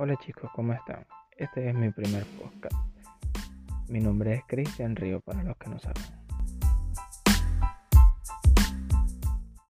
Hola chicos, ¿cómo están? Este es mi primer podcast. Mi nombre es Cristian Río para los que no saben.